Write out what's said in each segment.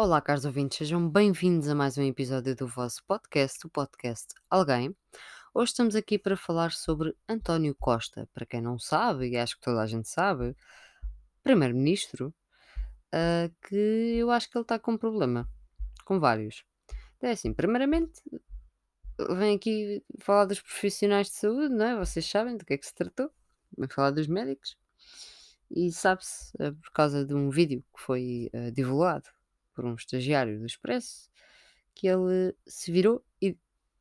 Olá, caros ouvintes, sejam bem-vindos a mais um episódio do vosso podcast, o podcast Alguém. Hoje estamos aqui para falar sobre António Costa. Para quem não sabe, e acho que toda a gente sabe, primeiro-ministro, ah, que eu acho que ele está com um problema, com vários. É assim, primeiramente, vem aqui falar dos profissionais de saúde, não é? Vocês sabem do que é que se tratou, vem falar dos médicos. E sabe-se, ah, por causa de um vídeo que foi ah, divulgado por um estagiário do Expresso, que ele se virou e,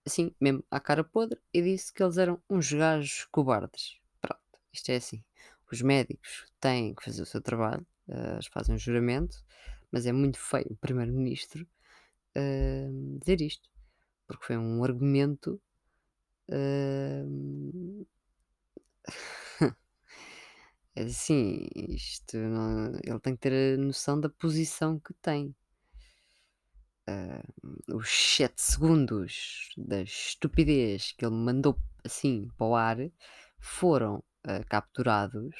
assim, mesmo à cara podre, e disse que eles eram uns gajos cobardes. Pronto, isto é assim. Os médicos têm que fazer o seu trabalho, ah, eles fazem um juramento, mas é muito feio o primeiro-ministro ah, dizer isto, porque foi um argumento. É assim, isto não- ele tem que ter a noção da posição que tem. Os 7 segundos da estupidez que ele mandou assim para o ar foram ah, capturados.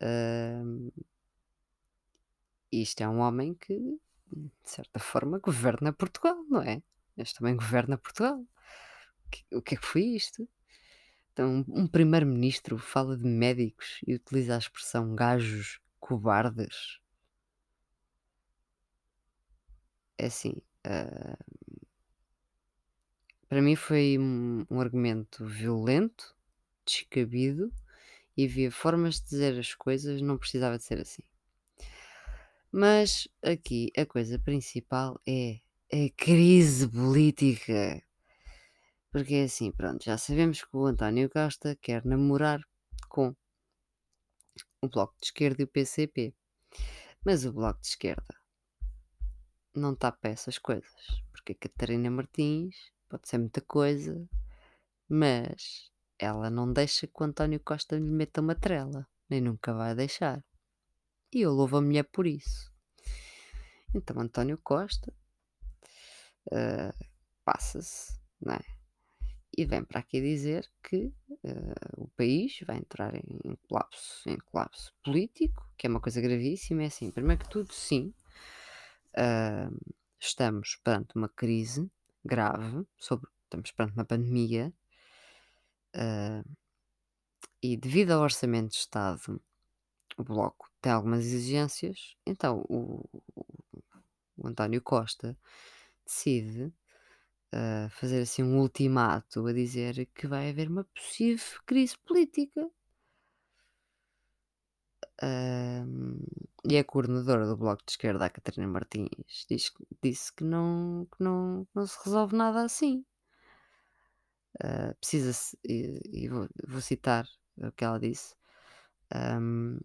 Ah, isto é um homem que, de certa forma, governa Portugal, não é? Este também governa Portugal. O que é que foi isto? Então, um primeiro-ministro fala de médicos e utiliza a expressão gajos cobardes. É assim, ah, para mim foi um, um argumento violento, descabido e havia formas de dizer as coisas, não precisava de ser assim. Mas aqui a coisa principal é a crise política. Porque é assim, pronto, já sabemos que o António Costa quer namorar com o Bloco de Esquerda e o PCP. Mas o Bloco de Esquerda não para essas coisas. Porque a Catarina Martins pode ser muita coisa, mas ela não deixa que o António Costa lhe meta uma trela. Nem nunca vai deixar. E eu louvo a mulher por isso. Então António Costa ah, passa-se, não é? E vem para aqui dizer que ah, o país vai entrar em colapso, em colapso político, que é uma coisa gravíssima. É assim, primeiro que tudo, sim, ah, estamos perante uma crise grave, sobre, estamos perante uma pandemia, ah, e devido ao orçamento de Estado, o Bloco tem algumas exigências, então o, o- o António Costa decide ah, fazer assim um ultimato a dizer que vai haver uma possível crise política. E a coordenadora do Bloco de Esquerda, a Catarina Martins, diz disse que não, que não, não se resolve nada assim. Ah, Precisa-se, e, e vou, vou citar o que ela disse. ahm,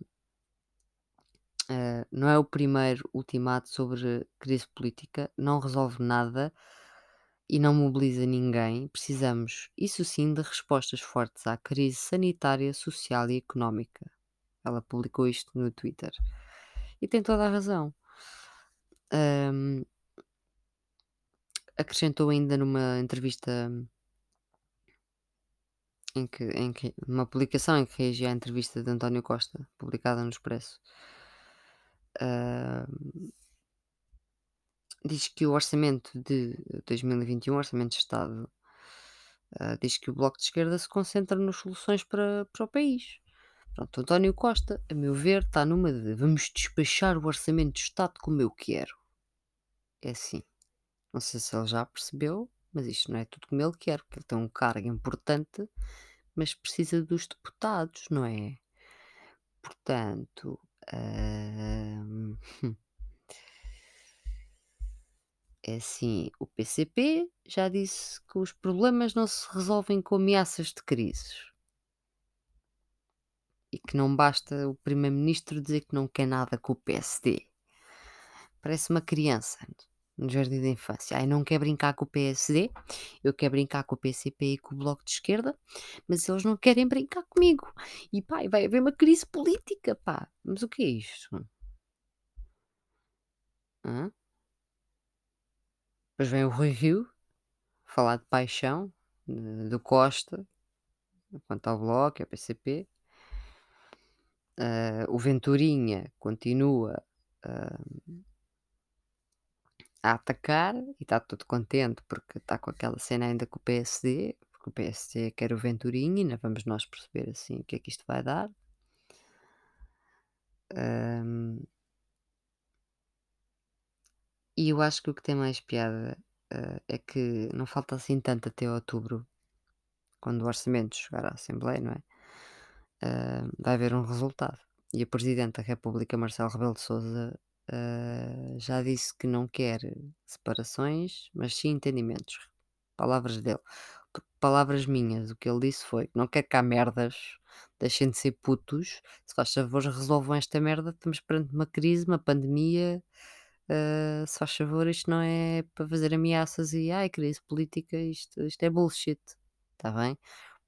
ah, não é o primeiro ultimato sobre crise política, não resolve nada e não mobiliza ninguém. Precisamos, isso sim, de respostas fortes à crise sanitária, social e económica. Ela publicou isto no Twitter. E tem toda a razão. Ahm, acrescentou ainda numa entrevista em que, em que numa publicação em que reagia à entrevista de António Costa, publicada no Expresso. diz que o orçamento de 2021, orçamento de Estado, ah, diz que o Bloco de Esquerda se concentra nas soluções para, para o país. Pronto, António Costa, a meu ver, está numa de vamos despachar o orçamento de Estado como eu quero. É assim. Não sei se ele já percebeu, mas isto não é tudo como ele quer, porque ele tem um cargo importante, mas precisa dos deputados, não é? Portanto, é assim, o PCP já disse que os problemas não se resolvem com ameaças de crises. E que não basta o primeiro-ministro dizer que não quer nada com o PSD. Parece uma criança no jardim da infância. Ai, não quer brincar com o PSD, eu quero brincar com o PCP e com o Bloco de Esquerda, mas eles não querem brincar comigo. E pá, vai haver uma crise política, pá. Mas o que é isto? Hã? Depois vem o Rui Rio falar de paixão, do Costa, quanto ao Bloco e ao PCP. Ah, o Venturinha continua ah, a atacar e está todo contente porque está com aquela cena ainda com o PSD, porque o PSD quer o Venturinha ainda vamos nós perceber assim o que é que isto vai dar. Hum, e eu acho que o que tem mais piada eh, é que não falta assim tanto até outubro, quando o orçamento chegar à Assembleia, não é? Ah, vai haver um resultado. E o Presidente da República, Marcelo Rebelo de Sousa, ah, já disse que não quer separações, mas sim entendimentos. Palavras dele. Palavras minhas, o que ele disse foi que não quer cá merdas, deixem de ser putos, se faz favor resolvam esta merda, estamos perante uma crise, uma pandemia, ah, se faz favor isto não é para fazer ameaças e ai crise política, isto, isto é bullshit, está bem?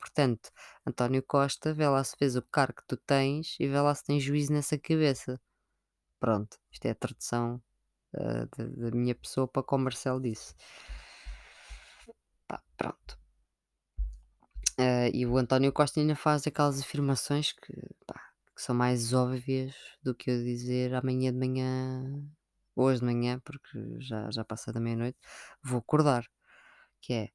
Portanto, António Costa, vê lá se fez o cargo que tu tens e vê lá se tens juízo nessa cabeça. Pronto, isto é a tradução ah, da, da minha pessoa para como Marcelo disse. Pá, pronto. Ah, e o António Costa ainda faz aquelas afirmações que, pá, que são mais óbvias do que eu dizer amanhã de manhã, hoje de manhã, porque já, já passa da meia-noite, vou acordar. Que é,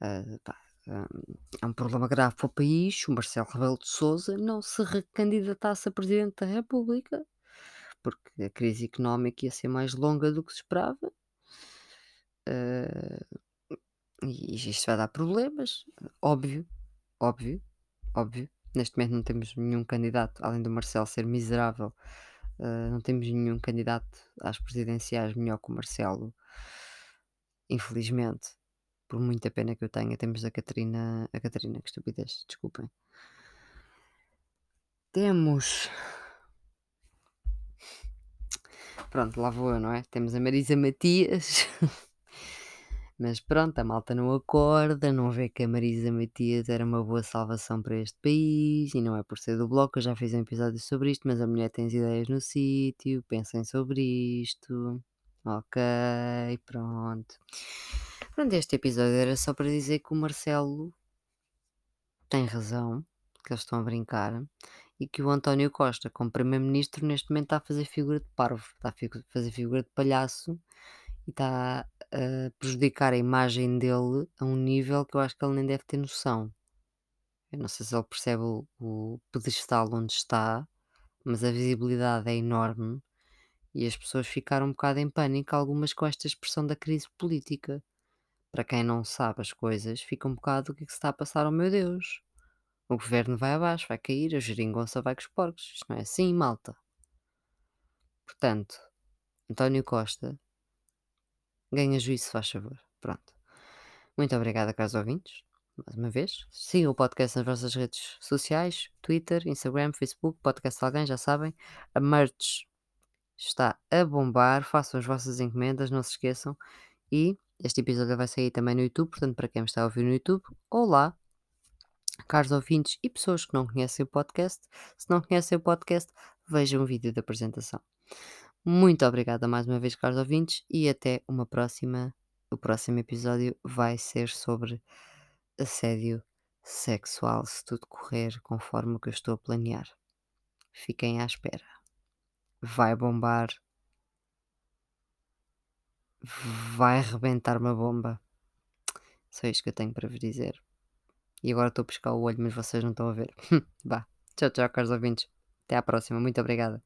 ah, pá, é um problema grave para o país. O Marcelo Rebelo de Sousa não se recandidatasse a Presidente da República, porque a crise económica ia ser mais longa do que se esperava. ah, e isto vai dar problemas, óbvio, óbvio, óbvio. Neste momento não temos nenhum candidato, além do Marcelo ser miserável, ah, não temos nenhum candidato às presidenciais melhor que o Marcelo, infelizmente. Por muita pena que eu tenha, temos a Catarina. A Catarina, que estupidez, desculpem. Temos. Pronto, lá vou eu, não é? Temos a Marisa Matias. Mas pronto, a malta não acorda, não vê que a Marisa Matias era uma boa salvação para este país e não é por ser do bloco, eu já fiz um episódio sobre isto, mas a mulher tem as ideias no sítio, pensem sobre isto. Ok, pronto. Pronto, este episódio era só para dizer que o Marcelo tem razão, que eles estão a brincar, e que o António Costa, como Primeiro-Ministro, neste momento está a fazer figura de parvo, está a fazer figura de palhaço e está a prejudicar a imagem dele a um nível que eu acho que ele nem deve ter noção. Eu não sei se ele percebe o, o pedestal onde está, mas a visibilidade é enorme e as pessoas ficaram um bocado em pânico, algumas com esta expressão da crise política. Para quem não sabe as coisas, fica um bocado o que é que se está a passar, oh meu Deus. O governo vai abaixo, vai cair, a geringonça vai com os porcos. Isto não é assim, malta. Portanto, António Costa, ganha juízo, faz favor. Pronto. Muito obrigada, caros ouvintes. Mais uma vez. Sigam o podcast nas vossas redes sociais: Twitter, Instagram, Facebook, Podcast Alguém, já sabem. A merch está a bombar. Façam as vossas encomendas, não se esqueçam. E este episódio vai sair também no YouTube, portanto, para quem me está a ouvir no YouTube, olá, caros ouvintes e pessoas que não conhecem o podcast. Se não conhecem o podcast, vejam o vídeo da apresentação. Muito obrigada mais uma vez, caros ouvintes, e até uma próxima. O próximo episódio vai ser sobre assédio sexual, se tudo correr conforme o que eu estou a planear. Fiquem à espera. Vai bombar vai arrebentar uma bomba. Só isto que eu tenho para vos dizer. E agora estou a pescar o olho, mas vocês não estão a ver. Vá. Tchau, tchau, caros ouvintes. Até à próxima. Muito obrigada.